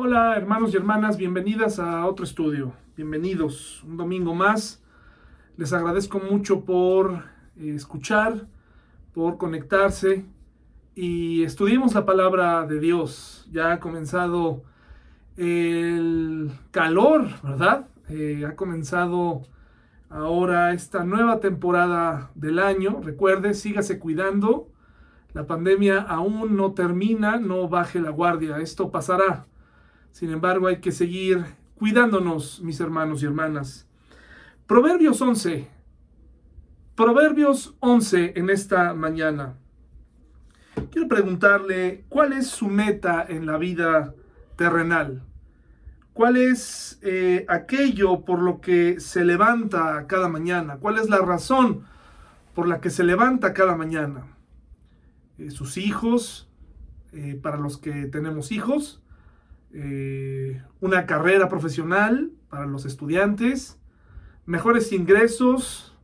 Hola hermanos y hermanas, bienvenidas a otro estudio. Bienvenidos un domingo más. Les agradezco mucho por eh, escuchar, por conectarse y estudiemos la palabra de Dios. Ya ha comenzado el calor, ¿verdad? Eh, ha comenzado ahora esta nueva temporada del año. Recuerde, sígase cuidando. La pandemia aún no termina, no baje la guardia, esto pasará. Sin embargo, hay que seguir cuidándonos, mis hermanos y hermanas. Proverbios 11. Proverbios 11 en esta mañana. Quiero preguntarle, ¿cuál es su meta en la vida terrenal? ¿Cuál es eh, aquello por lo que se levanta cada mañana? ¿Cuál es la razón por la que se levanta cada mañana? Eh, sus hijos, eh, para los que tenemos hijos, una carrera profesional para los estudiantes, mejores ingresos,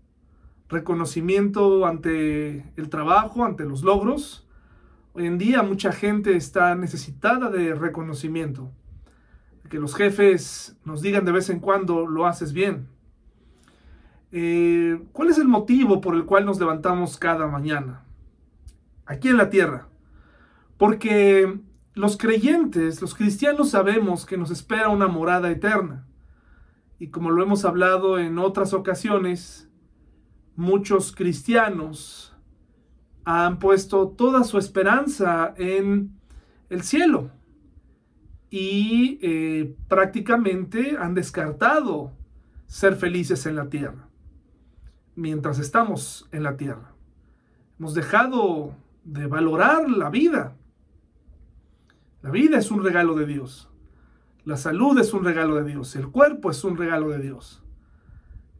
reconocimiento ante el trabajo, ante los logros. Hoy en día mucha gente está necesitada de reconocimiento que los jefes nos digan de vez en cuando lo haces bien. Eh, ¿Cuál es el motivo por el cual nos levantamos cada mañana? Aquí en la tierra. Porque los creyentes, los cristianos sabemos que nos espera una morada eterna. Y como lo hemos hablado en otras ocasiones, muchos cristianos han puesto toda su esperanza en el cielo, y eh, prácticamente han descartado ser felices en la tierra, mientras estamos en la tierra. Hemos dejado de valorar la vida. La vida es un regalo de Dios. La salud es un regalo de Dios. El cuerpo es un regalo de Dios.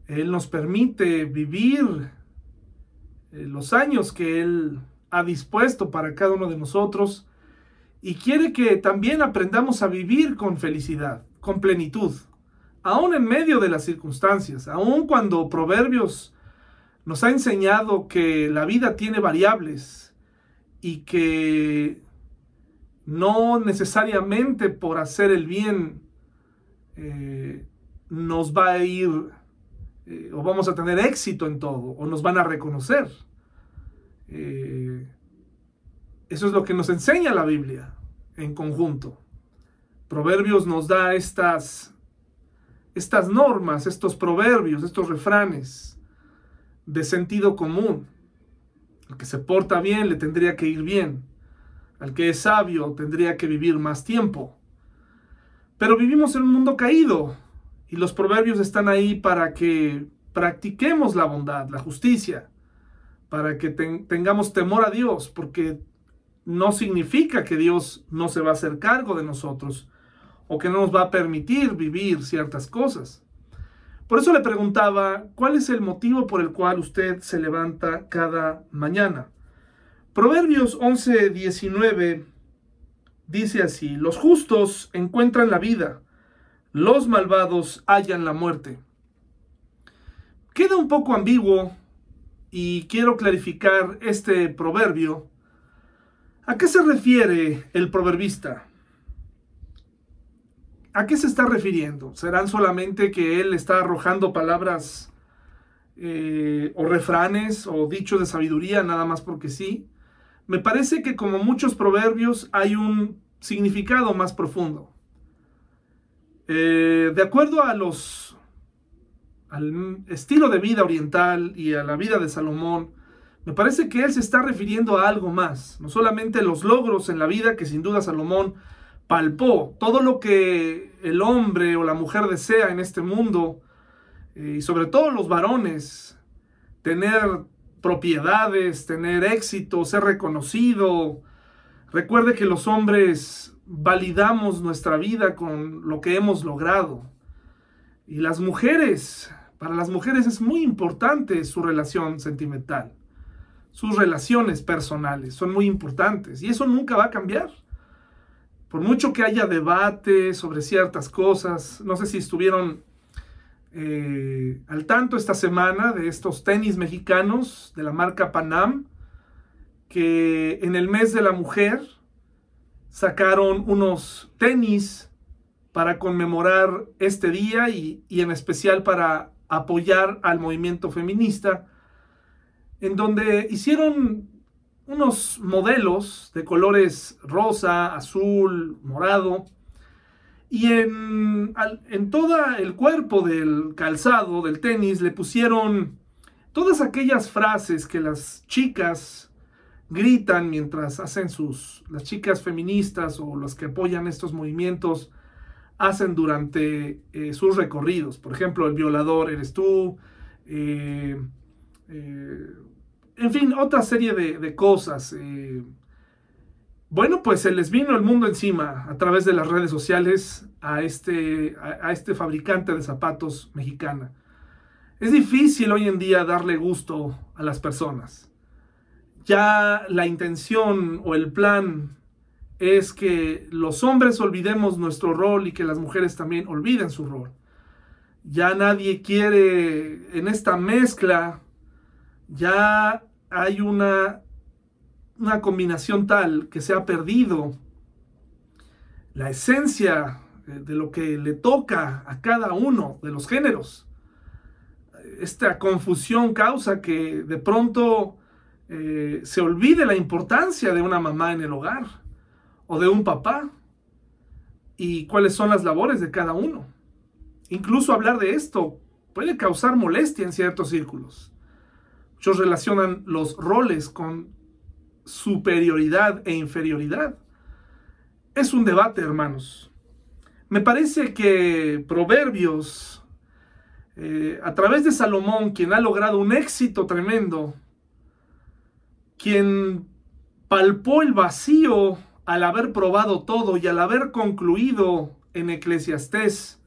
Él nos permite vivir eh, los años que Él ha dispuesto para cada uno de nosotros y quiere que también aprendamos a vivir con felicidad, con plenitud, aún en medio de las circunstancias, aún cuando Proverbios nos ha enseñado que la vida tiene variables y que no necesariamente por hacer el bien eh, nos va a ir eh, o vamos a tener éxito en todo o nos van a reconocer. Eh, eso es lo que nos enseña la Biblia en conjunto. Proverbios nos da estas, estas normas, estos proverbios, estos refranes de sentido común. El que se porta bien le tendría que ir bien. Al que es sabio tendría que vivir más tiempo. Pero vivimos en un mundo caído y los proverbios están ahí para que practiquemos la bondad, la justicia, para que tengamos temor a Dios, porque no significa que Dios no se va a hacer cargo de nosotros o que no nos va a permitir vivir ciertas cosas. Por eso le preguntaba, ¿cuál es el motivo por el cual usted se levanta cada mañana? Proverbios 11, 19 dice así, los justos encuentran la vida, los malvados hallan la muerte. Queda un poco ambiguo y quiero clarificar este proverbio ¿A qué se refiere el proverbista? ¿A qué se está refiriendo? ¿Serán solamente que él está arrojando palabras eh, o refranes o dichos de sabiduría nada más porque sí? Me parece que como muchos proverbios hay un significado más profundo. Eh, de acuerdo a los al estilo de vida oriental y a la vida de Salomón, me parece que él se está refiriendo a algo más, no solamente los logros en la vida que sin duda Salomón palpó, todo lo que el hombre o la mujer desea en este mundo, eh, y sobre todo los varones, tener propiedades, tener éxito, ser reconocido. Recuerde que los hombres validamos nuestra vida con lo que hemos logrado. Y las mujeres, para las mujeres es muy importante su relación sentimental sus relaciones personales son muy importantes y eso nunca va a cambiar. Por mucho que haya debate sobre ciertas cosas, no sé si estuvieron eh, al tanto esta semana de estos tenis mexicanos de la marca Panam, que en el mes de la mujer sacaron unos tenis para conmemorar este día y, en especial para apoyar al movimiento feminista, en donde hicieron unos modelos de colores rosa, azul, morado, y en, en todo el cuerpo del calzado, del tenis, le pusieron todas aquellas frases que las chicas gritan mientras hacen sus, las chicas feministas o las que apoyan estos movimientos, hacen durante eh, sus recorridos. Por ejemplo, el violador eres tú. Eh, eh, en fin, otra serie de, cosas. Bueno, pues se les vino el mundo encima a través de las redes sociales a este, a este fabricante de zapatos mexicana. Es difícil hoy en día darle gusto a las personas. Ya la intención o el plan es que los hombres olvidemos nuestro rol y que las mujeres también olviden su rol. Ya nadie quiere, en esta mezcla, ya hay una, una combinación tal que se ha perdido la esencia de lo que le toca a cada uno de los géneros esta confusión causa que de pronto eh, se olvide la importancia de una mamá en el hogar o de un papá y cuáles son las labores de cada uno. Incluso hablar de esto puede causar molestia en ciertos círculos. Muchos relacionan los roles con superioridad e inferioridad. Es un debate, hermanos. Me parece que Proverbios eh, a través de Salomón, quien ha logrado un éxito tremendo, quien palpó el vacío al haber probado todo y al haber concluido en Eclesiastés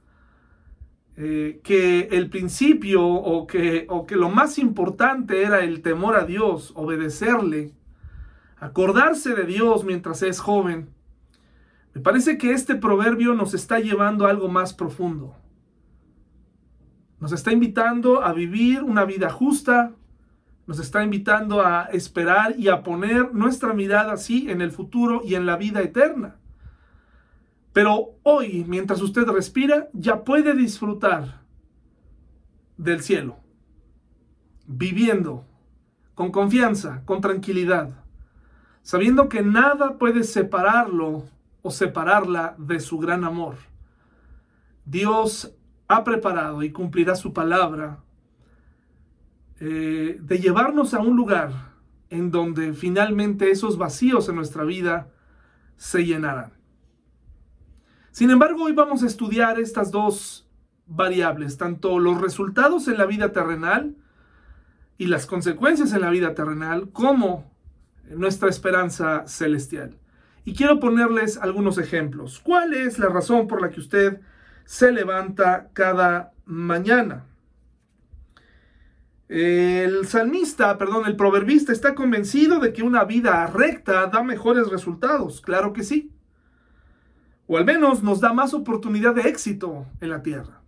eh, que el principio o que, o que lo más importante era el temor a Dios, obedecerle, acordarse de Dios mientras es joven. Me parece que este proverbio nos está llevando a algo más profundo. Nos está invitando a vivir una vida justa, nos está invitando a esperar y a poner nuestra mirada así en el futuro y en la vida eterna. Pero hoy, mientras usted respira, ya puede disfrutar del cielo, viviendo con confianza, con tranquilidad, sabiendo que nada puede separarlo o separarla de su gran amor. Dios ha preparado y cumplirá su palabra eh, de llevarnos a un lugar en donde finalmente esos vacíos en nuestra vida se llenarán. Sin embargo, hoy vamos a estudiar estas dos variables, tanto los resultados en la vida terrenal y las consecuencias en la vida terrenal, como nuestra esperanza celestial. Y quiero ponerles algunos ejemplos. ¿Cuál es la razón por la que usted se levanta cada mañana. El salmista, perdón, el proverbista está convencido de que una vida recta da mejores resultados, claro que sí. O al menos nos da más oportunidad de éxito en la tierra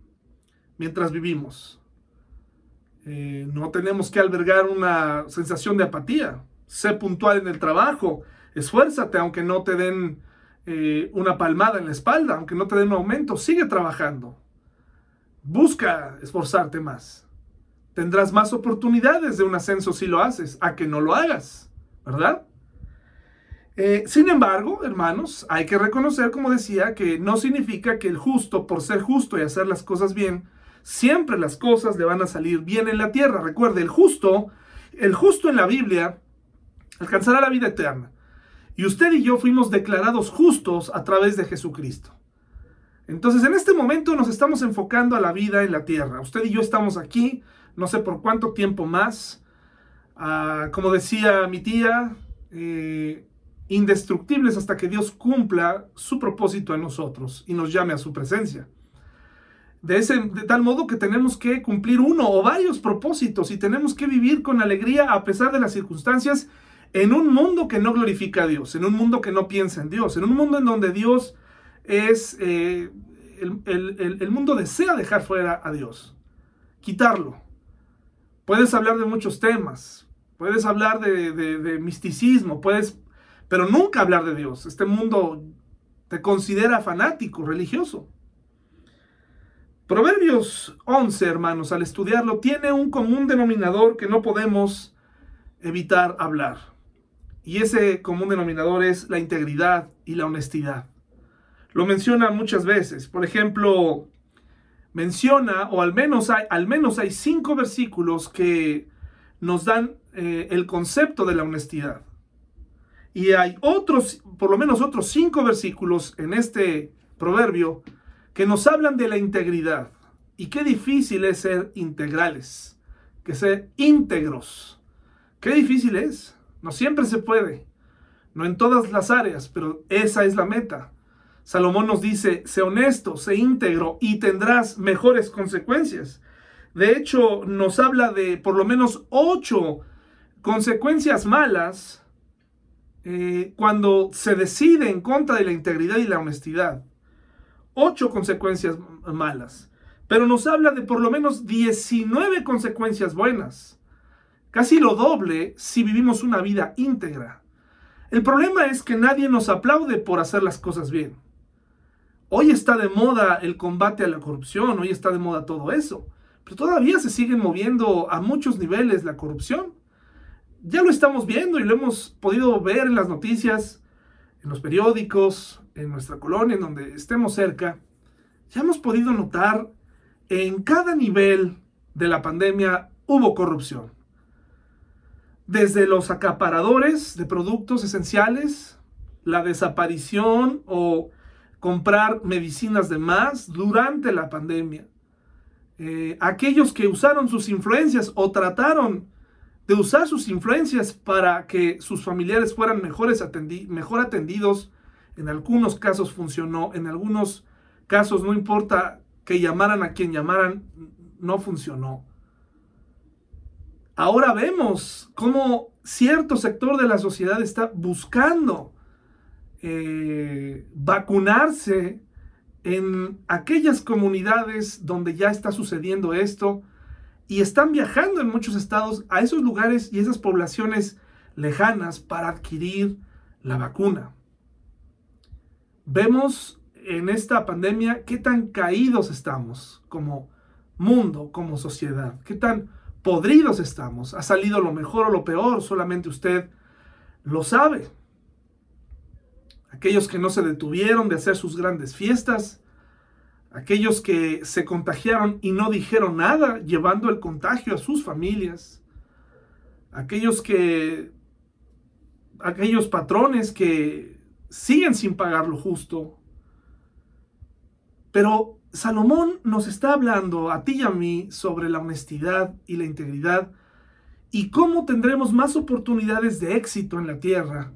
mientras vivimos. Eh, no tenemos que albergar una sensación de apatía. Sé puntual en el trabajo, esfuérzate aunque no te den eh, una palmada en la espalda, aunque no te den un aumento, sigue trabajando. Busca esforzarte más. Tendrás más oportunidades de un ascenso si lo haces, a que no lo hagas, ¿verdad? Eh, sin embargo, hermanos, hay que reconocer, como decía, que no significa que el justo, por ser justo y hacer las cosas bien, siempre las cosas le van a salir bien en la tierra. Recuerde, el justo, el justo en la Biblia, alcanzará la vida eterna. Y usted y yo fuimos declarados justos a través de Jesucristo. Entonces, en este momento nos estamos enfocando a la vida en la tierra. Usted y yo estamos aquí, no sé por cuánto tiempo más. Ah, como decía mi tía, eh, indestructibles hasta que Dios cumpla su propósito en nosotros y nos llame a su presencia. De, ese, de tal modo que tenemos que cumplir uno o varios propósitos y tenemos que vivir con alegría a pesar de las circunstancias en un mundo que no glorifica a Dios, en un mundo que no piensa en Dios, en un mundo en donde Dios es, eh, el, mundo desea dejar fuera a Dios, quitarlo. Puedes hablar de muchos temas, puedes hablar de, misticismo, puedes, pero nunca hablar de Dios. Este mundo te considera fanático, religioso. Proverbios 11, hermanos, al estudiarlo, tiene un común denominador que no podemos evitar hablar. Y ese común denominador es la integridad y la honestidad. Lo menciona muchas veces. Por ejemplo, menciona, o al menos hay, al menos hay cinco versículos que nos dan eh, el concepto de la honestidad. Y hay otros, por lo menos otros cinco versículos en este proverbio que nos hablan de la integridad. Y qué difícil es ser integrales, que ser íntegros. Qué difícil es. No siempre se puede. No en todas las áreas, pero esa es la meta. Salomón nos dice, sé honesto, sé íntegro y tendrás mejores consecuencias. De hecho, nos habla de por lo menos ocho consecuencias malas eh, cuando se decide en contra de la integridad y la honestidad. Ocho consecuencias malas. Pero nos habla de por lo menos 19 consecuencias buenas. Casi lo doble si vivimos una vida íntegra. El problema es que nadie nos aplaude por hacer las cosas bien. Hoy está de moda el combate a la corrupción, hoy está de moda todo eso, pero todavía se sigue moviendo a muchos niveles la corrupción. Ya lo estamos viendo y lo hemos podido ver en las noticias, en los periódicos, en nuestra colonia, en donde estemos cerca. Ya hemos podido notar en cada nivel de la pandemia hubo corrupción desde los acaparadores de productos esenciales, la desaparición o comprar medicinas de más durante la pandemia. Eh, aquellos que usaron sus influencias o trataron de usar sus influencias para que sus familiares fueran mejores mejor atendidos, en algunos casos funcionó, en algunos casos no importa que llamaran a quien llamaran, no funcionó. Ahora vemos cómo cierto sector de la sociedad está buscando eh, vacunarse en aquellas comunidades donde ya está sucediendo esto y están viajando en muchos estados a esos lugares y esas poblaciones lejanas para adquirir la vacuna. Vemos en esta pandemia qué tan caídos estamos como mundo, como sociedad, qué tan podridos estamos. Ha salido lo mejor o lo peor, solamente usted lo sabe. Aquellos que no se detuvieron de hacer sus grandes fiestas, aquellos que se contagiaron y no dijeron nada, llevando el contagio a sus familias, aquellos que, aquellos patrones que siguen sin pagar lo justo. Pero Salomón nos está hablando a ti y a mí sobre la honestidad y la integridad y cómo tendremos más oportunidades de éxito en la tierra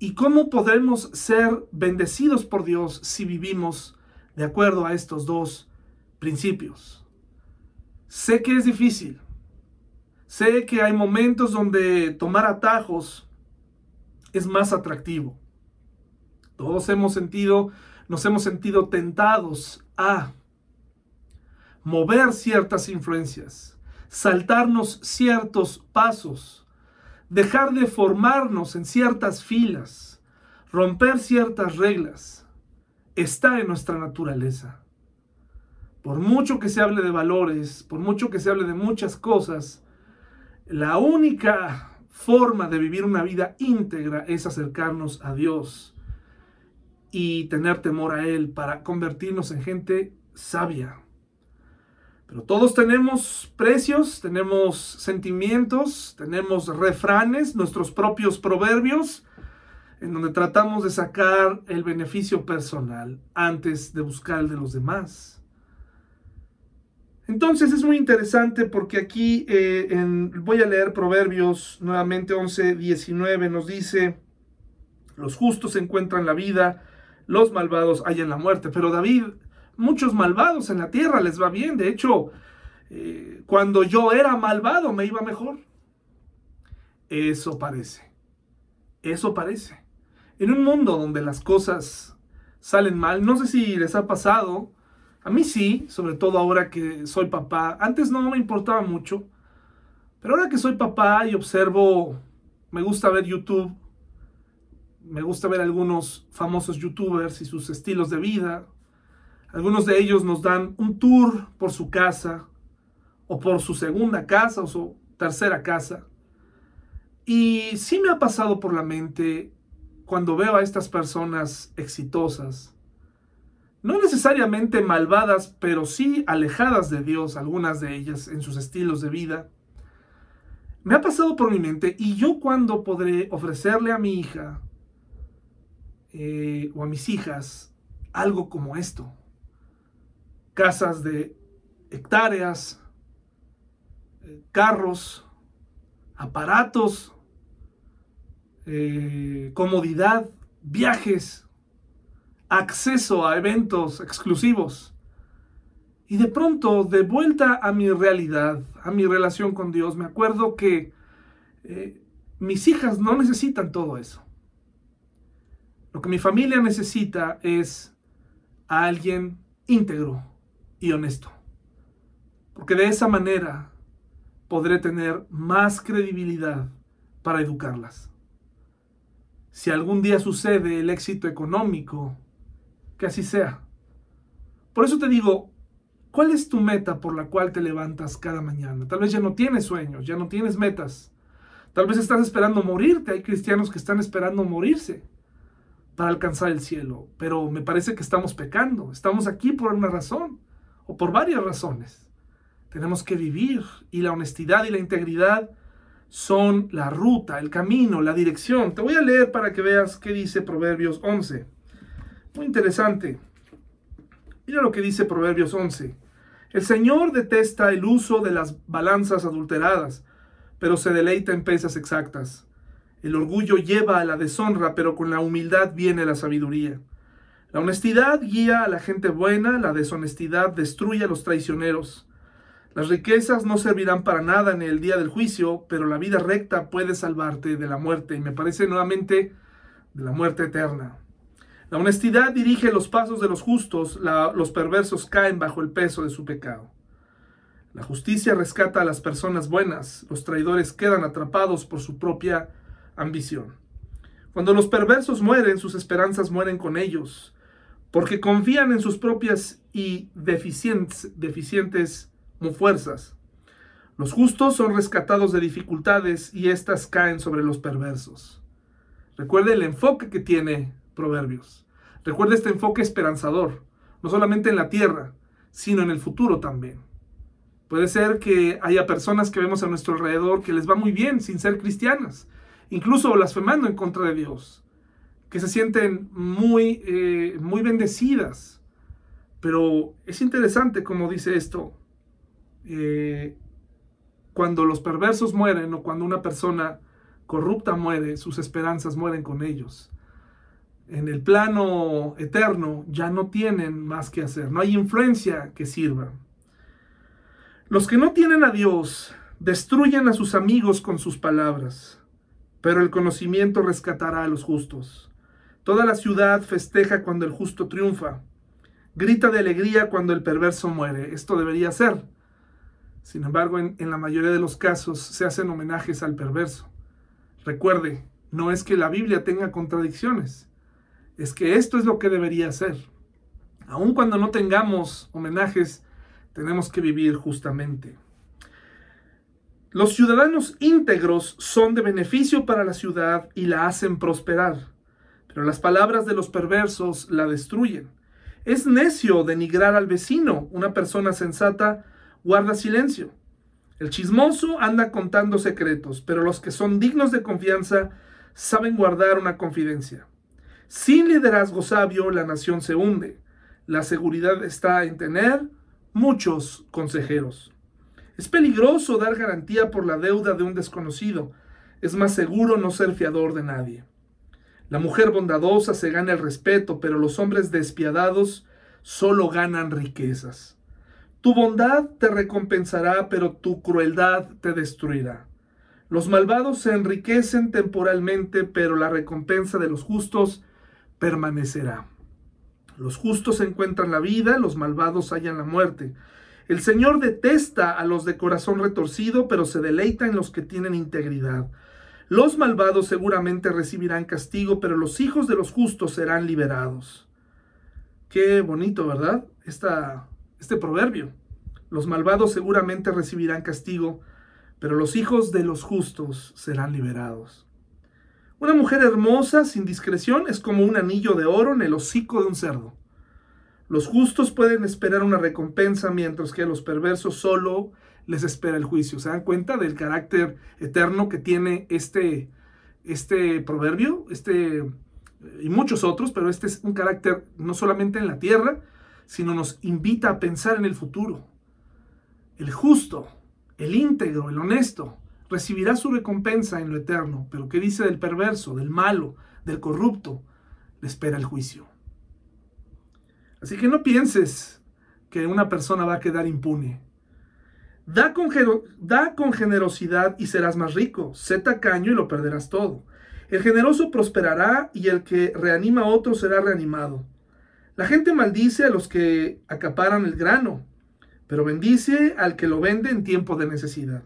y cómo podremos ser bendecidos por Dios si vivimos de acuerdo a estos dos principios. Sé que es difícil. Sé que hay momentos donde tomar atajos es más atractivo. Todos hemos sentido, nos hemos sentido tentados a mover ciertas influencias, saltarnos ciertos pasos, dejar de formarnos en ciertas filas, romper ciertas reglas, está en nuestra naturaleza. Por mucho que se hable de valores, por mucho que se hable de muchas cosas, la única forma de vivir una vida íntegra es acercarnos a Dios y tener temor a Él para convertirnos en gente sabia. Pero todos tenemos precios, tenemos sentimientos, tenemos refranes, nuestros propios proverbios, en donde tratamos de sacar el beneficio personal antes de buscar el de los demás. Entonces es muy interesante porque aquí eh, voy a leer Proverbios nuevamente 11, 19, nos dice, los justos encuentran la vida, los malvados hallan la muerte. Pero David, muchos malvados en la tierra les va bien. De hecho, eh, cuando yo era malvado me iba mejor. Eso parece. Eso parece. En un mundo donde las cosas salen mal, no sé si les ha pasado, a mí sí, sobre todo ahora que soy papá. Antes no me importaba mucho, pero ahora que soy papá y observo, me gusta ver YouTube, me gusta ver algunos famosos youtubers y sus estilos de vida. Algunos de ellos nos dan un tour por su casa o por su segunda casa o su tercera casa. Y sí me ha pasado por la mente cuando veo a estas personas exitosas, no necesariamente malvadas, pero sí alejadas de Dios, algunas de ellas en sus estilos de vida, me ha pasado por mi mente y yo cuando podré ofrecerle a mi hija eh, o a mis hijas algo como esto, casas de hectáreas, eh, carros, aparatos, eh, comodidad, viajes, acceso a eventos exclusivos. Y de pronto, de vuelta a mi realidad, a mi relación con Dios, me acuerdo que mis hijas no necesitan todo eso. Lo que mi familia necesita es a alguien íntegro y honesto. Porque de esa manera podré tener más credibilidad para educarlas. Si algún día sucede el éxito económico, que así sea. Por eso te digo, ¿cuál es tu meta por la cual te levantas cada mañana? Tal vez ya no tienes sueños, ya no tienes metas. Tal vez estás esperando morirte. Hay cristianos que están esperando morirse para alcanzar el cielo. Pero me parece que estamos pecando. Estamos aquí por una razón o por varias razones. Tenemos que vivir y la honestidad y la integridad son la ruta, el camino, la dirección. Te voy a leer para que veas qué dice Proverbios 11. Muy interesante. Mira lo que dice Proverbios 11. El Señor detesta el uso de las balanzas adulteradas, pero se deleita en pesas exactas. El orgullo lleva a la deshonra, pero con la humildad viene la sabiduría. La honestidad guía a la gente buena, la deshonestidad destruye a los traicioneros. Las riquezas no servirán para nada en el día del juicio, pero la vida recta puede salvarte de la muerte, y me parece nuevamente de la muerte eterna. La honestidad dirige los pasos de los justos, los perversos caen bajo el peso de su pecado. La justicia rescata a las personas buenas, los traidores quedan atrapados por su propia ambición. Cuando los perversos mueren, sus esperanzas mueren con ellos, porque confían en sus propias y deficientes, fuerzas. Los justos son rescatados de dificultades y éstas caen sobre los perversos. Recuerde el enfoque que tiene Proverbios. Recuerde este enfoque esperanzador, no solamente en la tierra, sino en el futuro también. Puede ser que haya personas que vemos a nuestro alrededor que les va muy bien sin ser cristianas, incluso blasfemando en contra de Dios, que se sienten muy, eh, muy bendecidas. Pero es interesante como dice esto, eh, cuando los perversos mueren o cuando una persona corrupta muere, sus esperanzas mueren con ellos. En el plano eterno ya no tienen más que hacer, no hay influencia que sirva. Los que no tienen a Dios destruyen a sus amigos con sus palabras, pero el conocimiento rescatará a los justos. Toda la ciudad festeja cuando el justo triunfa, grita de alegría cuando el perverso muere. Esto debería ser. Sin embargo, en, la mayoría de los casos se hacen homenajes al perverso. Recuerde, no es que la Biblia tenga contradicciones, es que esto es lo que debería ser. Aun cuando no tengamos homenajes, tenemos que vivir justamente. Los ciudadanos íntegros son de beneficio para la ciudad y la hacen prosperar, pero las palabras de los perversos la destruyen. Es necio denigrar al vecino. Una persona sensata guarda silencio. El chismoso anda contando secretos, pero los que son dignos de confianza saben guardar una confidencia. Sin liderazgo sabio, la nación se hunde. La seguridad está en tener muchos consejeros. Es peligroso dar garantía por la deuda de un desconocido. Es más seguro no ser fiador de nadie. La mujer bondadosa se gana el respeto, pero los hombres despiadados solo ganan riquezas. Tu bondad te recompensará, pero tu crueldad te destruirá. Los malvados se enriquecen temporalmente, pero la recompensa de los justos permanecerá. Los justos encuentran la vida, los malvados hallan la muerte. El Señor detesta a los de corazón retorcido, pero se deleita en los que tienen integridad. Los malvados seguramente recibirán castigo, pero los hijos de los justos serán liberados. Qué bonito, ¿verdad? Este proverbio. Los malvados seguramente recibirán castigo, pero los hijos de los justos serán liberados. Una mujer hermosa sin discreción es como un anillo de oro en el hocico de un cerdo. Los justos pueden esperar una recompensa, mientras que los perversos solo les espera el juicio. ¿Se dan cuenta del carácter eterno que tiene este, este proverbio? Este, y muchos otros, pero este es un carácter no solamente en la tierra, sino nos invita a pensar en el futuro. El justo, el íntegro, el honesto, recibirá su recompensa en lo eterno, pero ¿qué dice del perverso, del malo, del corrupto? Le espera el juicio. Así que no pienses que una persona va a quedar impune. Da con, da con generosidad y serás más rico. Sé tacaño y lo perderás todo. El generoso prosperará y el que reanima a otro será reanimado. La gente maldice a los que acaparan el grano, pero bendice al que lo vende en tiempo de necesidad.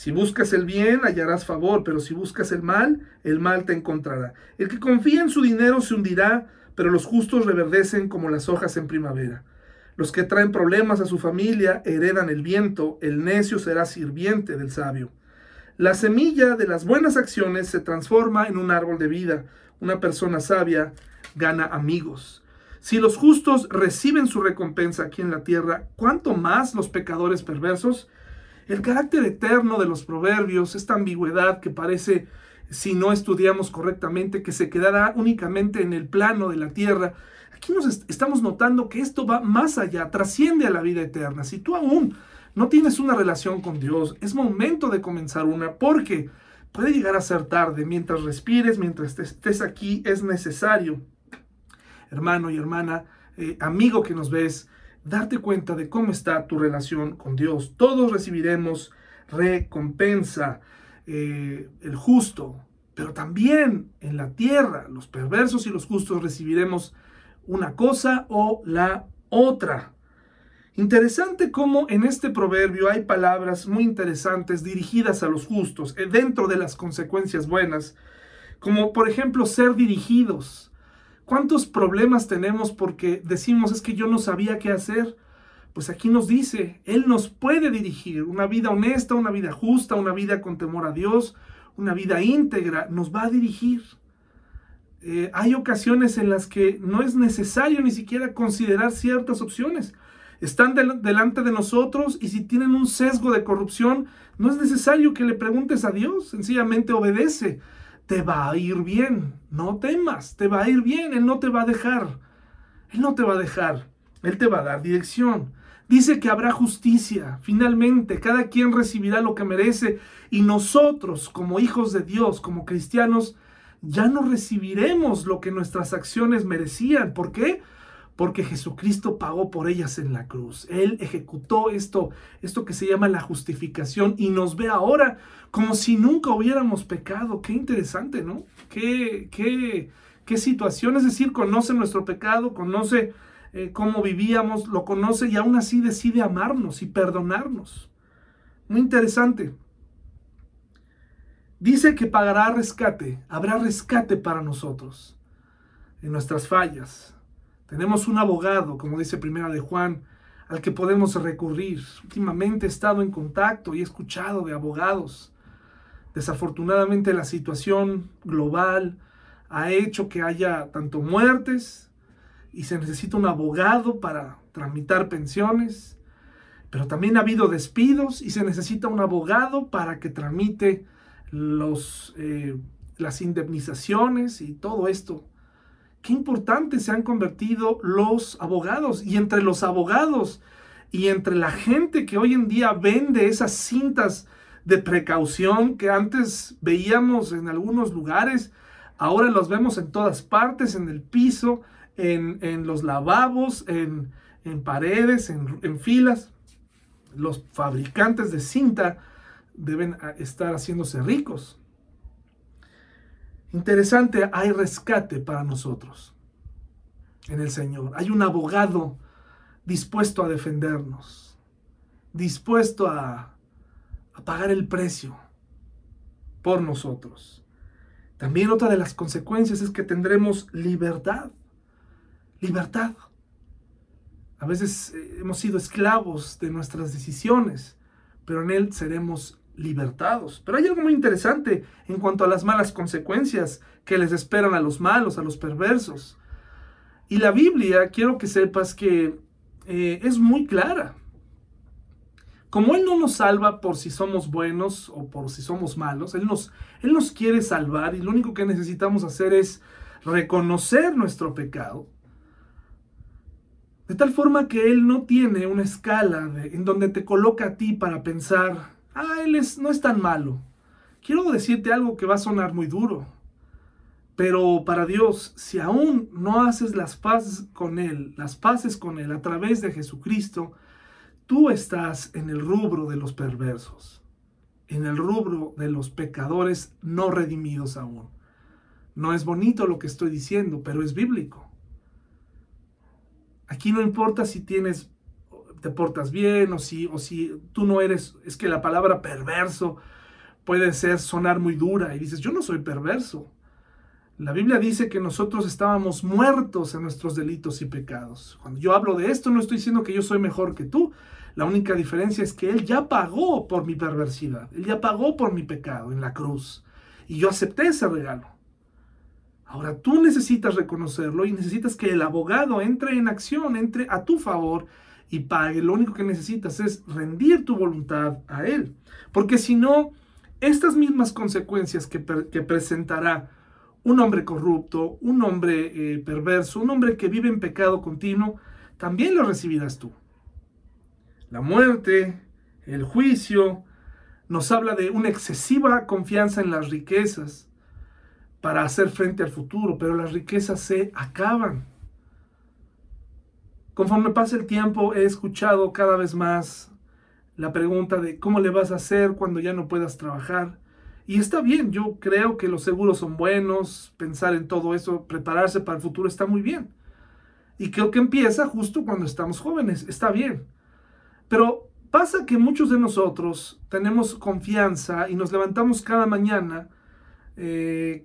Si buscas el bien, hallarás favor, pero si buscas el mal, el mal te encontrará. El que confía en su dinero se hundirá, pero los justos reverdecen como las hojas en primavera. Los que traen problemas a su familia heredan el viento, el necio será sirviente del sabio. La semilla de las buenas acciones se transforma en un árbol de vida. Una persona sabia gana amigos. Si los justos reciben su recompensa aquí en la tierra, ¿cuánto más los pecadores perversos? El carácter eterno de los proverbios, esta ambigüedad que parece si no estudiamos correctamente, que se quedará únicamente en el plano de la tierra. Aquí nos estamos notando que esto va más allá, trasciende a la vida eterna. Si tú aún no tienes una relación con Dios, es momento de comenzar una porque puede llegar a ser tarde. Mientras respires, mientras estés aquí, es necesario, hermano y hermana, eh, amigo que nos ves, darte cuenta de cómo está tu relación con Dios. Todos recibiremos recompensa. Eh, el justo, pero también en la tierra los perversos y los justos recibiremos una cosa o la otra. Interesante cómo en este proverbio hay palabras muy interesantes dirigidas a los justos, eh, dentro de las consecuencias buenas, como por ejemplo ser dirigidos. ¿Cuántos problemas tenemos porque decimos es que yo no sabía qué hacer? pues aquí nos dice, Él nos puede dirigir una vida honesta, una vida justa, una vida con temor a Dios, una vida íntegra, nos va a dirigir. Eh, hay ocasiones en las que no es necesario ni siquiera considerar ciertas opciones. Están delante de nosotros y si tienen un sesgo de corrupción, no es necesario que le preguntes a Dios, sencillamente obedece. Te va a ir bien, no temas, te va a ir bien, Él no te va a dejar. Él no te va a dejar, Él te va a dar dirección. Dice que habrá justicia. Finalmente, cada quien recibirá lo que merece y nosotros, como hijos de Dios, como cristianos, ya no recibiremos lo que nuestras acciones merecían. ¿Por qué? Porque Jesucristo pagó por ellas en la cruz. Él ejecutó esto, esto que se llama la justificación y nos ve ahora como si nunca hubiéramos pecado. Qué interesante, ¿no? Qué, qué, qué situación. Es decir, conoce nuestro pecado, conoce eh, cómo vivíamos, lo conoce y aún así decide amarnos y perdonarnos. Muy interesante. Dice que pagará rescate, habrá rescate para nosotros en nuestras fallas. Tenemos un abogado, como dice Primera de Juan, al que podemos recurrir. Últimamente he estado en contacto y he escuchado de abogados. Desafortunadamente la situación global ha hecho que haya tanto muertes y se necesita un abogado para tramitar pensiones, pero también ha habido despidos y se necesita un abogado para que tramite los, eh, las indemnizaciones y todo esto. Qué importante se han convertido los abogados y entre los abogados y entre la gente que hoy en día vende esas cintas de precaución que antes veíamos en algunos lugares, ahora los vemos en todas partes, en el piso, en, los lavabos, en, paredes, en, filas. Los fabricantes de cinta deben estar haciéndose ricos. Interesante, hay rescate para nosotros en el Señor. Hay un abogado dispuesto a defendernos, dispuesto a, a pagar el precio por nosotros. También otra de las consecuencias es que tendremos libertad libertad. A veces eh, hemos sido esclavos de nuestras decisiones, pero en Él seremos libertados. Pero hay algo muy interesante en cuanto a las malas consecuencias que les esperan a los malos, a los perversos. Y la Biblia, quiero que sepas que eh, es muy clara. Como Él no nos salva por si somos buenos o por si somos malos, Él nos, Él nos quiere salvar y lo único que necesitamos hacer es reconocer nuestro pecado de tal forma que Él no tiene una escala en donde te coloca a ti para pensar, ah, Él es, no es tan malo. Quiero decirte algo que va a sonar muy duro. Pero para Dios, si aún no haces las paces con Él, las paces con Él a través de Jesucristo, tú estás en el rubro de los perversos, en el rubro de los pecadores no redimidos aún. No es bonito lo que estoy diciendo, pero es bíblico. Aquí no importa si tienes, te portas bien o si, o si tú no eres, es que la palabra perverso puede ser sonar muy dura y dices, yo no soy perverso. La Biblia dice que nosotros estábamos muertos en nuestros delitos y pecados. Cuando yo hablo de esto no estoy diciendo que yo soy mejor que tú. La única diferencia es que Él ya pagó por mi perversidad. Él ya pagó por mi pecado en la cruz. Y yo acepté ese regalo. Ahora tú necesitas reconocerlo y necesitas que el abogado entre en acción, entre a tu favor y pague. Lo único que necesitas es rendir tu voluntad a él. Porque si no, estas mismas consecuencias que, presentará un hombre corrupto, un hombre eh, perverso, un hombre que vive en pecado continuo, también lo recibirás tú. La muerte, el juicio, nos habla de una excesiva confianza en las riquezas para hacer frente al futuro, pero las riquezas se acaban. Conforme pasa el tiempo, he escuchado cada vez más la pregunta de cómo le vas a hacer cuando ya no puedas trabajar. Y está bien, yo creo que los seguros son buenos, pensar en todo eso, prepararse para el futuro está muy bien. Y creo que empieza justo cuando estamos jóvenes, está bien. Pero pasa que muchos de nosotros tenemos confianza y nos levantamos cada mañana eh,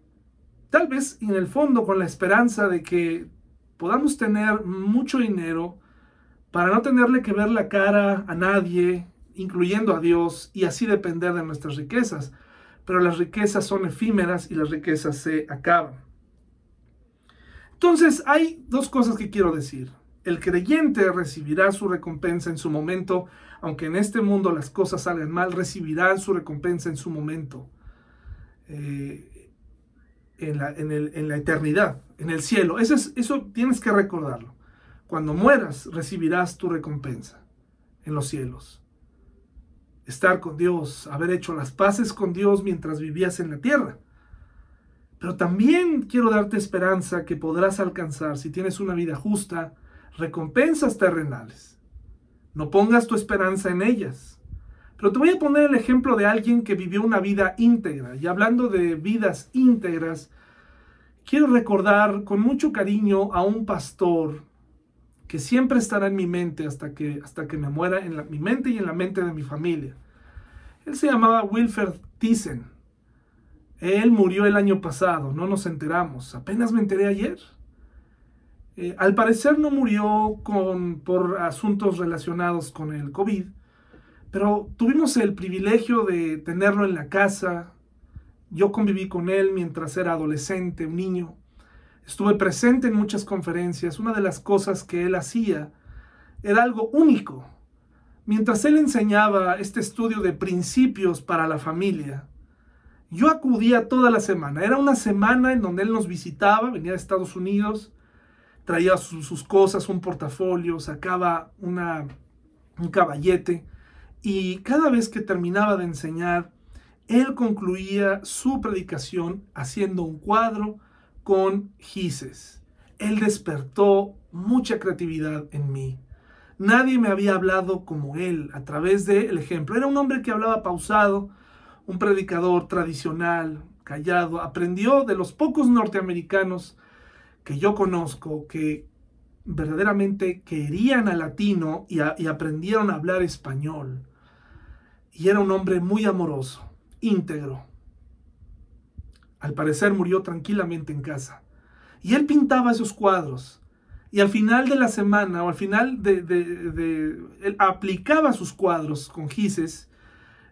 Tal vez en el fondo con la esperanza de que podamos tener mucho dinero para no tenerle que ver la cara a nadie, incluyendo a Dios, y así depender de nuestras riquezas. Pero las riquezas son efímeras y las riquezas se acaban. Entonces hay dos cosas que quiero decir. El creyente recibirá su recompensa en su momento, aunque en este mundo las cosas salgan mal, recibirá su recompensa en su momento. Eh, en la, en la eternidad, en el cielo. Eso, es, eso tienes que recordarlo. Cuando mueras recibirás tu recompensa en los cielos. Estar con Dios, haber hecho las paces con Dios mientras vivías en la tierra. Pero también quiero darte esperanza que podrás alcanzar, si tienes una vida justa, recompensas terrenales. No pongas tu esperanza en ellas pero te voy a poner el ejemplo de alguien que vivió una vida íntegra. Y hablando de vidas íntegras, quiero recordar con mucho cariño a un pastor que siempre estará en mi mente hasta que, hasta que me muera, en mi mente y en la mente de mi familia. Él se llamaba Wilfred Thyssen. Él murió el año pasado, no nos enteramos, apenas me enteré ayer. Eh, al parecer no murió con, por asuntos relacionados con el COVID, pero tuvimos el privilegio de tenerlo en la casa. Yo conviví con él mientras era adolescente, un niño. Estuve presente en muchas conferencias. Una de las cosas que él hacía era algo único. Mientras él enseñaba este estudio de principios para la familia, yo acudía toda la semana. Era una semana en donde él nos visitaba, venía de Estados Unidos, traía sus, cosas, un portafolio, sacaba una, un caballete y cada vez que terminaba de enseñar, él concluía su predicación haciendo un cuadro con gises. Él despertó mucha creatividad en mí. Nadie me había hablado como él a través del ejemplo. Era un hombre que hablaba pausado, un predicador tradicional, callado. Aprendió de los pocos norteamericanos que yo conozco que verdaderamente querían al latino y aprendieron a hablar español y era un hombre muy amoroso, íntegro. Al parecer murió tranquilamente en casa. Y él pintaba esos cuadros Y al final de la semana o al final de, él aplicaba sus cuadros con gises,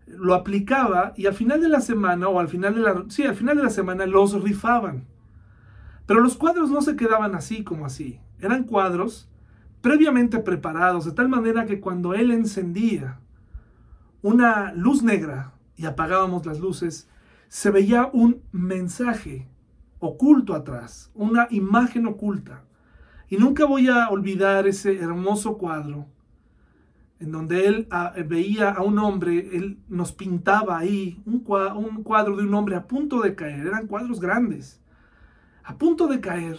lo aplicaba y al final de la semana o al final de la, sí, al final de la semana los rifaban. Pero los cuadros no se quedaban así como así. Eran cuadros previamente preparados, de tal manera que cuando él encendía una luz negra y apagábamos las luces, se veía un mensaje oculto atrás, una imagen oculta. Y nunca voy a olvidar ese hermoso cuadro en donde él ah, veía a un hombre, él nos pintaba ahí un cuadro de un hombre a punto de caer, eran cuadros grandes, a punto de caer.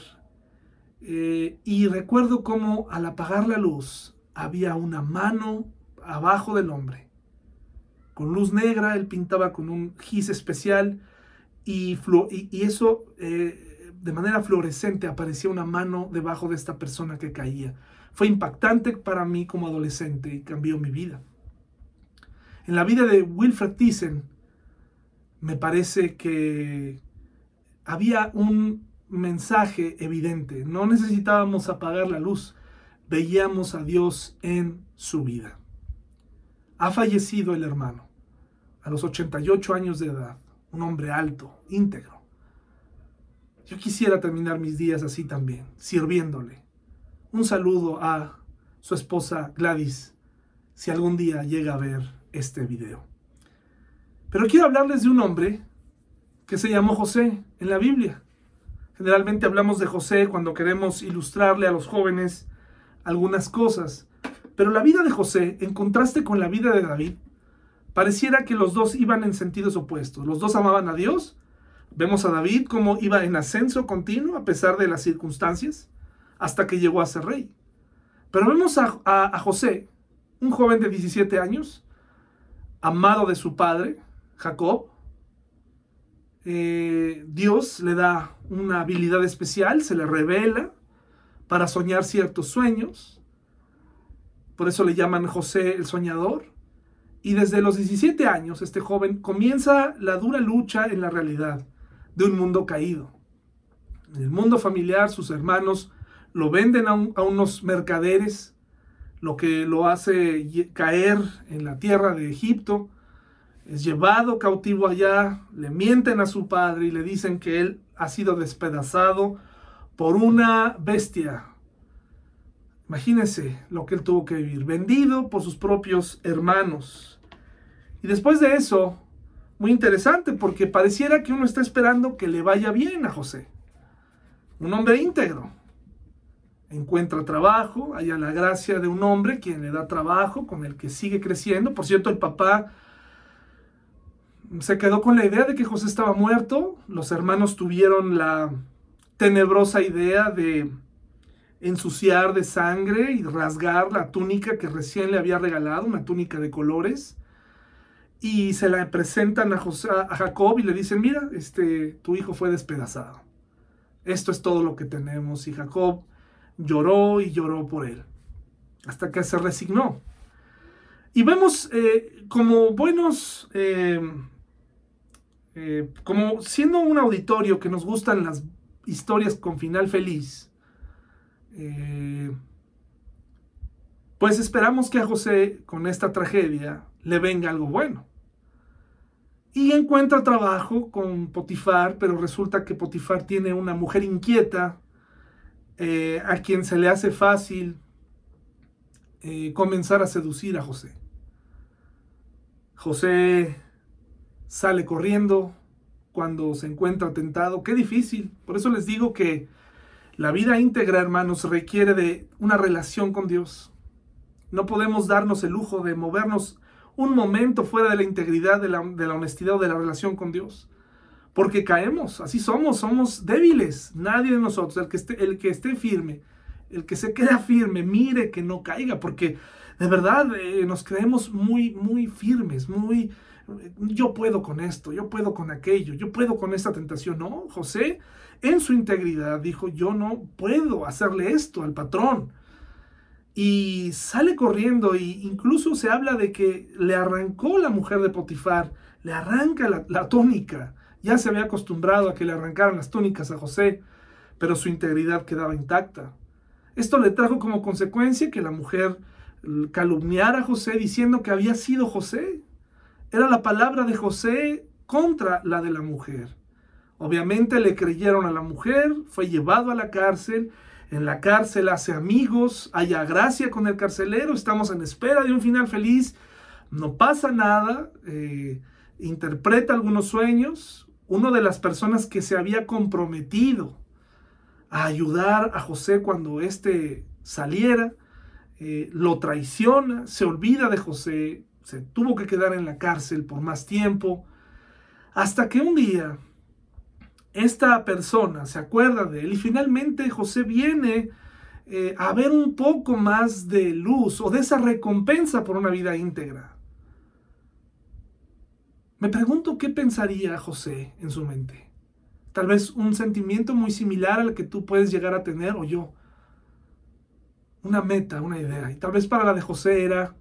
Eh, y recuerdo cómo al apagar la luz había una mano abajo del hombre. Con luz negra, él pintaba con un gis especial y, eso eh, de manera fluorescente aparecía una mano debajo de esta persona que caía. Fue impactante para mí como adolescente y cambió mi vida. En la vida de Wilfred Thyssen me parece que había un mensaje evidente. No necesitábamos apagar la luz. Veíamos a Dios en su vida. Ha fallecido el hermano a los 88 años de edad, un hombre alto, íntegro. Yo quisiera terminar mis días así también, sirviéndole. Un saludo a su esposa Gladys, si algún día llega a ver este video. Pero quiero hablarles de un hombre que se llamó José en la Biblia. Generalmente hablamos de José cuando queremos ilustrarle a los jóvenes algunas cosas. Pero la vida de José, en contraste con la vida de David, pareciera que los dos iban en sentidos opuestos. Los dos amaban a Dios. Vemos a David como iba en ascenso continuo a pesar de las circunstancias, hasta que llegó a ser rey. Pero vemos a, José, un joven de 17 años, amado de su padre, Jacob, eh, Dios le da una habilidad especial, se le revela para soñar ciertos sueños. Por eso le llaman José el soñador. Y desde los 17 años este joven comienza la dura lucha en la realidad de un mundo caído. En el mundo familiar sus hermanos lo venden a, a unos mercaderes, lo que lo hace caer en la tierra de Egipto es llevado cautivo allá, le mienten a su padre y le dicen que él ha sido despedazado por una bestia. Imagínense lo que él tuvo que vivir, vendido por sus propios hermanos. Y después de eso, muy interesante porque pareciera que uno está esperando que le vaya bien a José. Un hombre íntegro. Encuentra trabajo, haya la gracia de un hombre quien le da trabajo, con el que sigue creciendo. Por cierto, el papá se quedó con la idea de que José estaba muerto. Los hermanos tuvieron la tenebrosa idea de ensuciar de sangre y rasgar la túnica que recién le había regalado, una túnica de colores. Y se la presentan a, José, a Jacob y le dicen, mira, este, tu hijo fue despedazado. Esto es todo lo que tenemos. Y Jacob lloró y lloró por él, hasta que se resignó. Y vemos eh, como buenos eh, eh, como siendo un auditorio que nos gustan las historias con final feliz, eh, pues esperamos que a José con esta tragedia le venga algo bueno. Y encuentra trabajo con Potifar, pero resulta que Potifar tiene una mujer inquieta eh, a quien se le hace fácil comenzar a seducir a José. José sale corriendo cuando se encuentra tentado. Qué difícil. Por eso les digo que la vida íntegra, hermanos, requiere de una relación con Dios. No podemos darnos el lujo de movernos un momento fuera de la integridad, de la, honestidad o de la relación con Dios. Porque caemos, así somos, somos débiles. Nadie de nosotros, el que esté, el que esté firme, el que se queda firme, mire que no caiga, porque de verdad eh, nos creemos muy, muy firmes, muy, yo puedo con esto, yo puedo con aquello, yo puedo con esta tentación. No, José en su integridad dijo, yo no puedo hacerle esto al patrón. Y sale corriendo e incluso se habla de que le arrancó la mujer de Potifar, le arranca la, la túnica. Ya se había acostumbrado a que le arrancaran las túnicas a José, pero su integridad quedaba intacta. Esto le trajo como consecuencia que la mujer calumniara a José diciendo que había sido José. Era la palabra de José contra la de la mujer. Obviamente le creyeron a la mujer, fue llevado a la cárcel. En la cárcel hace amigos, haya gracia con el carcelero, estamos en espera de un final feliz. No pasa nada, eh, interpreta algunos sueños. Uno de las personas que se había comprometido a ayudar a José cuando éste saliera, eh, lo traiciona, se olvida de José, se tuvo que quedar en la cárcel por más tiempo, hasta que un día esta persona se acuerda de él y finalmente José viene eh, a ver un poco más de luz o de esa recompensa por una vida íntegra. Me pregunto qué pensaría José en su mente. Tal vez un sentimiento muy similar al que tú puedes llegar a tener o yo. Una meta, una idea. Y tal vez para la de José era,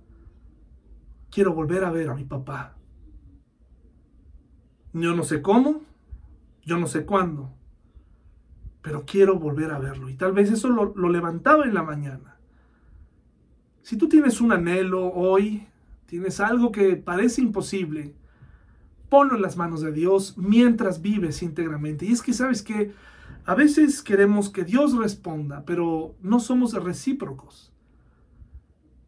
quiero volver a ver a mi papá. Yo no sé cómo, yo no sé cuándo, pero quiero volver a verlo. Y tal vez eso lo, levantaba en la mañana. Si tú tienes un anhelo hoy, tienes algo que parece imposible, ponlo en las manos de Dios mientras vives íntegramente. Y es que sabes que a veces queremos que Dios responda, pero no somos recíprocos.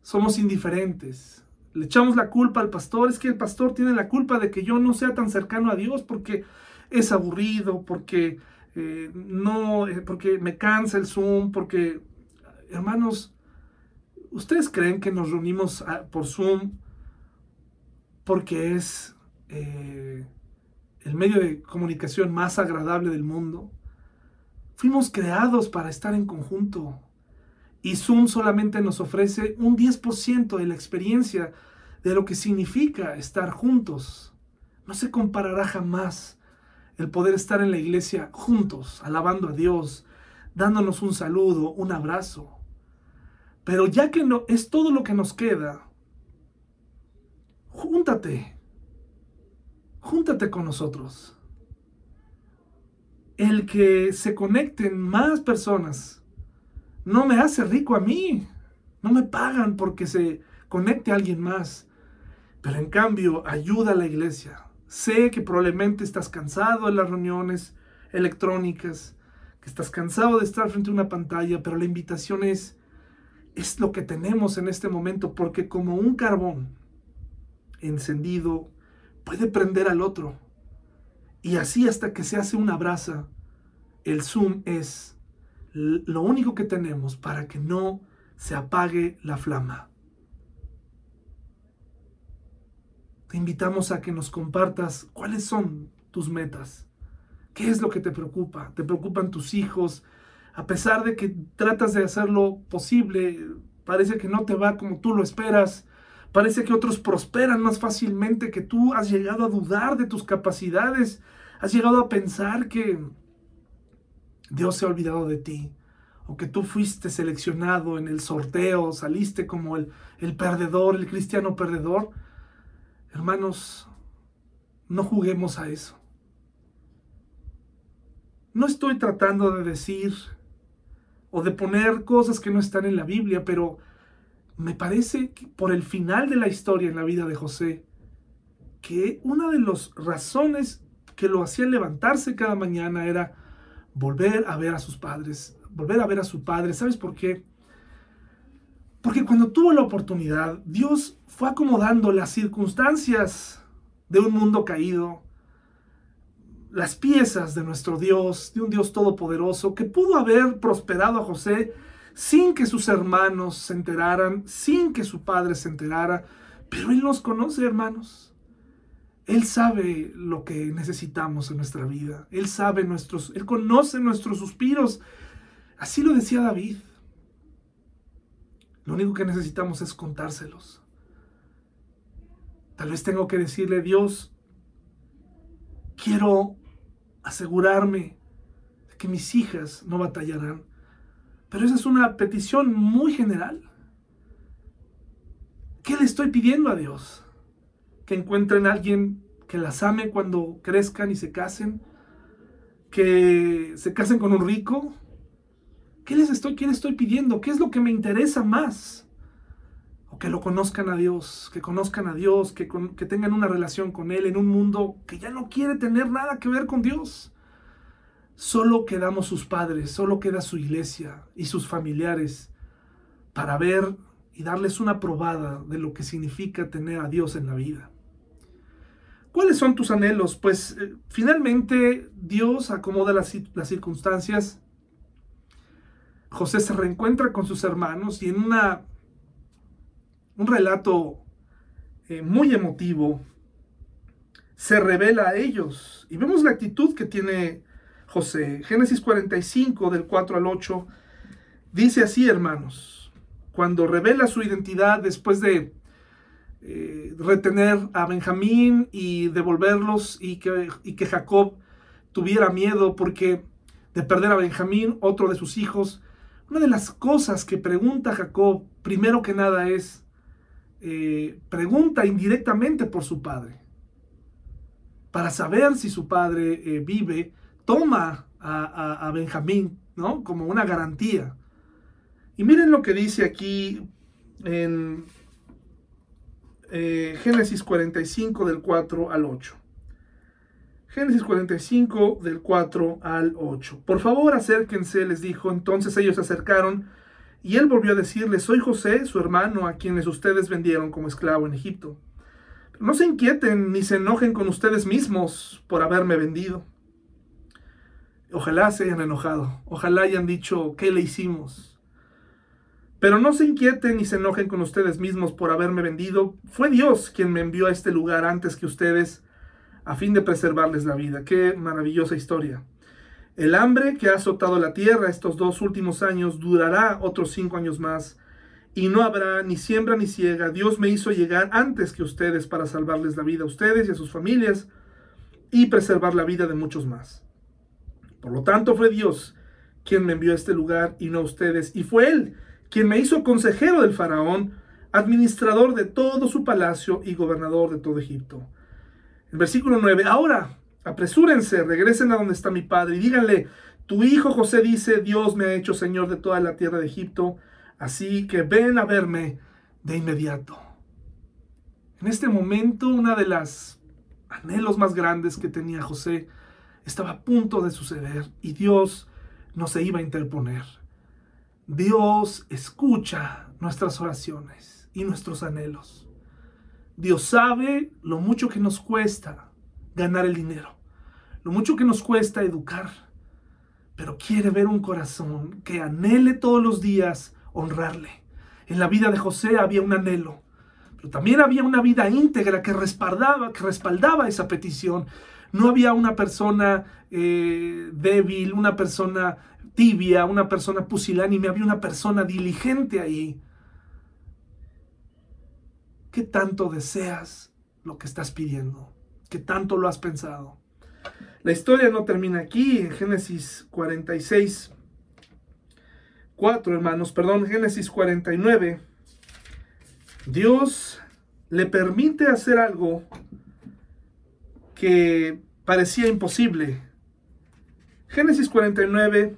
Somos indiferentes. Le echamos la culpa al pastor. Es que el pastor tiene la culpa de que yo no sea tan cercano a Dios porque es aburrido, porque eh, no, eh, porque me cansa el Zoom, porque, hermanos, ¿ustedes creen que nos reunimos ah, por Zoom porque es eh, el medio de comunicación más agradable del mundo? Fuimos creados para estar en conjunto. Y Zoom solamente nos ofrece un 10% de la experiencia de lo que significa estar juntos. No se comparará jamás el poder estar en la iglesia juntos, alabando a Dios, dándonos un saludo, un abrazo. Pero ya que no es todo lo que nos queda, júntate. Júntate con nosotros. El que se conecten más personas no me hace rico a mí. No me pagan porque se conecte alguien más. Pero en cambio ayuda a la iglesia, Sé que probablemente estás cansado de las reuniones electrónicas, que estás cansado de estar frente a una pantalla, pero la invitación es, es lo que tenemos en este momento, porque como un carbón encendido puede prender al otro. Y así hasta que se hace una brasa, el Zoom es lo único que tenemos para que no se apague la flama. te invitamos a que nos compartas cuáles son tus metas. ¿Qué es lo que te preocupa? ¿Te preocupan tus hijos? A pesar de que tratas de hacerlo posible, parece que no te va como tú lo esperas. Parece que otros prosperan más fácilmente que tú. Has llegado a dudar de tus capacidades. Has llegado a pensar que Dios se ha olvidado de ti. O que tú fuiste seleccionado en el sorteo, saliste como el, el perdedor, el cristiano perdedor. Hermanos, no juguemos a eso. No estoy tratando de decir o de poner cosas que no están en la Biblia, pero me parece que por el final de la historia en la vida de José, que una de las razones que lo hacían levantarse cada mañana era volver a ver a sus padres, volver a ver a su padre. ¿Sabes por qué? Porque cuando tuvo la oportunidad, Dios fue acomodando las circunstancias de un mundo caído, las piezas de nuestro Dios, de un Dios todopoderoso, que pudo haber prosperado a José sin que sus hermanos se enteraran, sin que su padre se enterara. Pero Él nos conoce, hermanos. Él sabe lo que necesitamos en nuestra vida. Él sabe nuestros, Él conoce nuestros suspiros. Así lo decía David. Lo único que necesitamos es contárselos. Tal vez tengo que decirle, Dios, quiero asegurarme de que mis hijas no batallarán. Pero esa es una petición muy general. ¿Qué le estoy pidiendo a Dios? Que encuentren a alguien que las ame cuando crezcan y se casen, que se casen con un rico, ¿Qué les estoy, qué les estoy pidiendo? ¿Qué es lo que me interesa más? O que lo conozcan a Dios, que conozcan a Dios, que, que tengan una relación con Él en un mundo que ya no quiere tener nada que ver con Dios. Solo quedamos sus padres, solo queda su iglesia y sus familiares para ver y darles una probada de lo que significa tener a Dios en la vida. ¿Cuáles son tus anhelos? Pues eh, finalmente Dios acomoda las, circunstancias. José se reencuentra con sus hermanos y en una, un relato eh, muy emotivo se revela a ellos. Y vemos la actitud que tiene José. Génesis 45 del 4 al 8 dice así, hermanos, cuando revela su identidad después de eh, retener a Benjamín y devolverlos y que, y que Jacob tuviera miedo porque de perder a Benjamín, otro de sus hijos. Una de las cosas que pregunta Jacob, primero que nada, es, eh, pregunta indirectamente por su padre, para saber si su padre eh, vive, toma a, Benjamín, ¿no? Como una garantía. Y miren lo que dice aquí en eh, Génesis 45 del 4 al 8. Génesis 45 del 4 al 8. Por favor, acérquense, les dijo. Entonces ellos se acercaron y él volvió a decirles, soy José, su hermano, a quienes ustedes vendieron como esclavo en Egipto. No se inquieten ni se enojen con ustedes mismos por haberme vendido. Ojalá se hayan enojado, ojalá hayan dicho, ¿qué le hicimos? Pero no se inquieten ni se enojen con ustedes mismos por haberme vendido. Fue Dios quien me envió a este lugar antes que ustedes a fin de preservarles la vida. Qué maravillosa historia. El hambre que ha azotado la tierra estos dos últimos años durará otros cinco años más y no habrá ni siembra ni ciega. Dios me hizo llegar antes que ustedes para salvarles la vida a ustedes y a sus familias y preservar la vida de muchos más. Por lo tanto, fue Dios quien me envió a este lugar y no ustedes. Y fue Él quien me hizo consejero del faraón, administrador de todo su palacio y gobernador de todo Egipto. El versículo 9. Ahora, apresúrense, regresen a donde está mi padre y díganle, tu hijo José dice, Dios me ha hecho señor de toda la tierra de Egipto, así que ven a verme de inmediato. En este momento, una de las anhelos más grandes que tenía José estaba a punto de suceder y Dios no se iba a interponer. Dios escucha nuestras oraciones y nuestros anhelos. Dios sabe lo mucho que nos cuesta ganar el dinero, lo mucho que nos cuesta educar, pero quiere ver un corazón que anhele todos los días honrarle. En la vida de José había un anhelo, pero también había una vida íntegra que respaldaba, que respaldaba esa petición. No había una persona eh, débil, una persona tibia, una persona pusilánime, había una persona diligente ahí. ¿Qué tanto deseas lo que estás pidiendo? ¿Qué tanto lo has pensado? La historia no termina aquí, en Génesis 46, 4 hermanos, perdón, Génesis 49. Dios le permite hacer algo que parecía imposible. Génesis 49,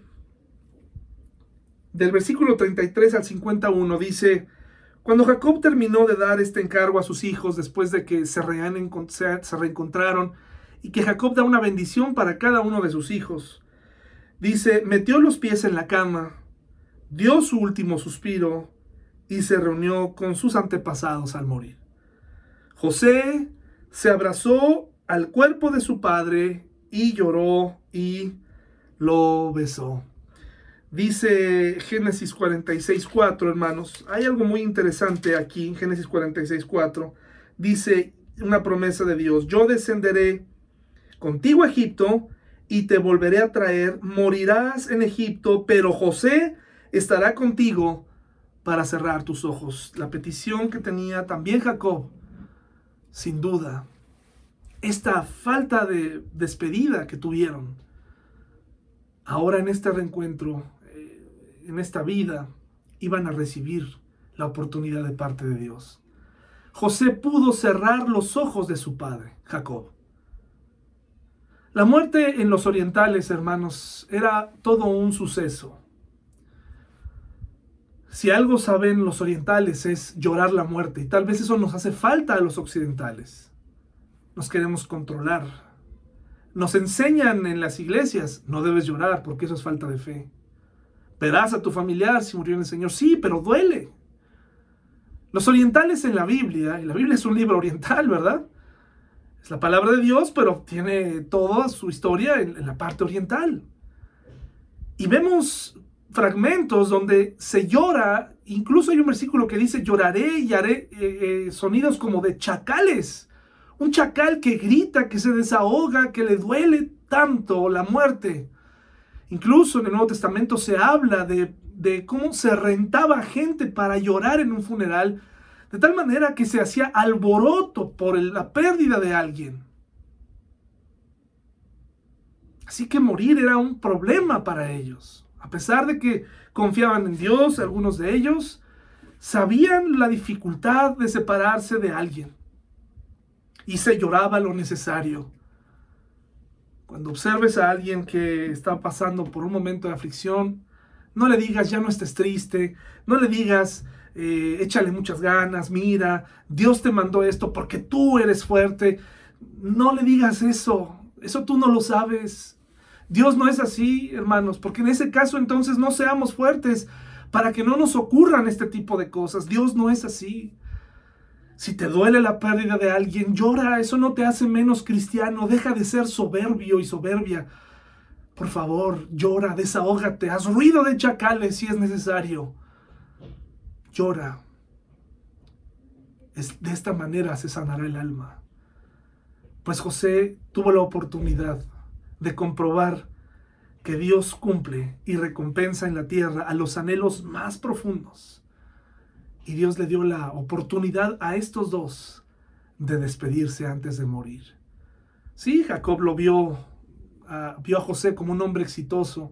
del versículo 33 al 51, dice, cuando Jacob terminó de dar este encargo a sus hijos después de que se, se reencontraron y que Jacob da una bendición para cada uno de sus hijos, dice, metió los pies en la cama, dio su último suspiro y se reunió con sus antepasados al morir. José se abrazó al cuerpo de su padre y lloró y lo besó. Dice Génesis 46, 4, hermanos. Hay algo muy interesante aquí en Génesis 46, 4. Dice una promesa de Dios. Yo descenderé contigo a Egipto y te volveré a traer. Morirás en Egipto, pero José estará contigo para cerrar tus ojos. La petición que tenía también Jacob, sin duda, esta falta de despedida que tuvieron, ahora en este reencuentro, en esta vida, iban a recibir la oportunidad de parte de Dios. José pudo cerrar los ojos de su padre, Jacob. La muerte en los orientales, hermanos, era todo un suceso. Si algo saben los orientales es llorar la muerte, y tal vez eso nos hace falta a los occidentales. Nos queremos controlar. Nos enseñan en las iglesias, no debes llorar porque eso es falta de fe. Verás a tu familiar si murió en el Señor. Sí, pero duele. Los orientales en la Biblia, y la Biblia es un libro oriental, ¿verdad? Es la palabra de Dios, pero tiene toda su historia en, la parte oriental. Y vemos fragmentos donde se llora, incluso hay un versículo que dice, lloraré y haré eh, eh, sonidos como de chacales. Un chacal que grita, que se desahoga, que le duele tanto la muerte. Incluso en el Nuevo Testamento se habla de, cómo se rentaba gente para llorar en un funeral, de tal manera que se hacía alboroto por la pérdida de alguien. Así que morir era un problema para ellos. A pesar de que confiaban en Dios, algunos de ellos sabían la dificultad de separarse de alguien. Y se lloraba lo necesario. Cuando observes a alguien que está pasando por un momento de aflicción, no le digas, ya no estés triste, no le digas, eh, échale muchas ganas, mira, Dios te mandó esto porque tú eres fuerte. No le digas eso, eso tú no lo sabes. Dios no es así, hermanos, porque en ese caso entonces no seamos fuertes para que no nos ocurran este tipo de cosas. Dios no es así. Si te duele la pérdida de alguien, llora, eso no te hace menos cristiano, deja de ser soberbio y soberbia. Por favor, llora, desahógate, haz ruido de chacales si es necesario. Llora. de esta manera se sanará el alma. Pues José tuvo la oportunidad de comprobar que Dios cumple y recompensa en la tierra a los anhelos más profundos y Dios le dio la oportunidad a estos dos de despedirse antes de morir. Sí, Jacob lo vio, vio a José como un hombre exitoso,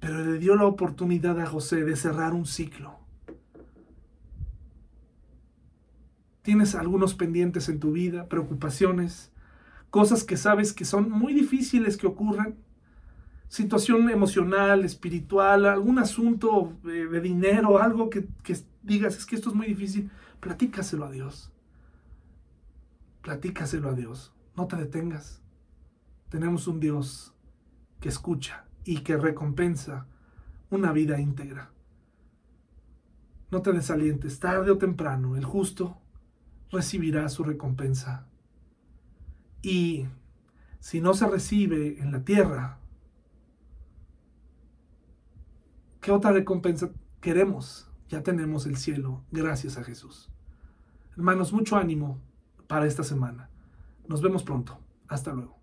pero le dio la oportunidad a José de cerrar un ciclo. Tienes algunos pendientes en tu vida, preocupaciones, cosas que sabes que son muy difíciles que ocurran, situación emocional, espiritual, algún asunto de, dinero, algo que, que digas, es que esto es muy difícil, platícaselo a Dios. Platícaselo a Dios. No te detengas. Tenemos un Dios que escucha y que recompensa una vida íntegra. No te desalientes, tarde o temprano, el justo recibirá su recompensa. Y si no se recibe en la tierra, ¿qué otra recompensa queremos? Ya tenemos el cielo gracias a Jesús. Hermanos, mucho ánimo para esta semana. Nos vemos pronto. Hasta luego.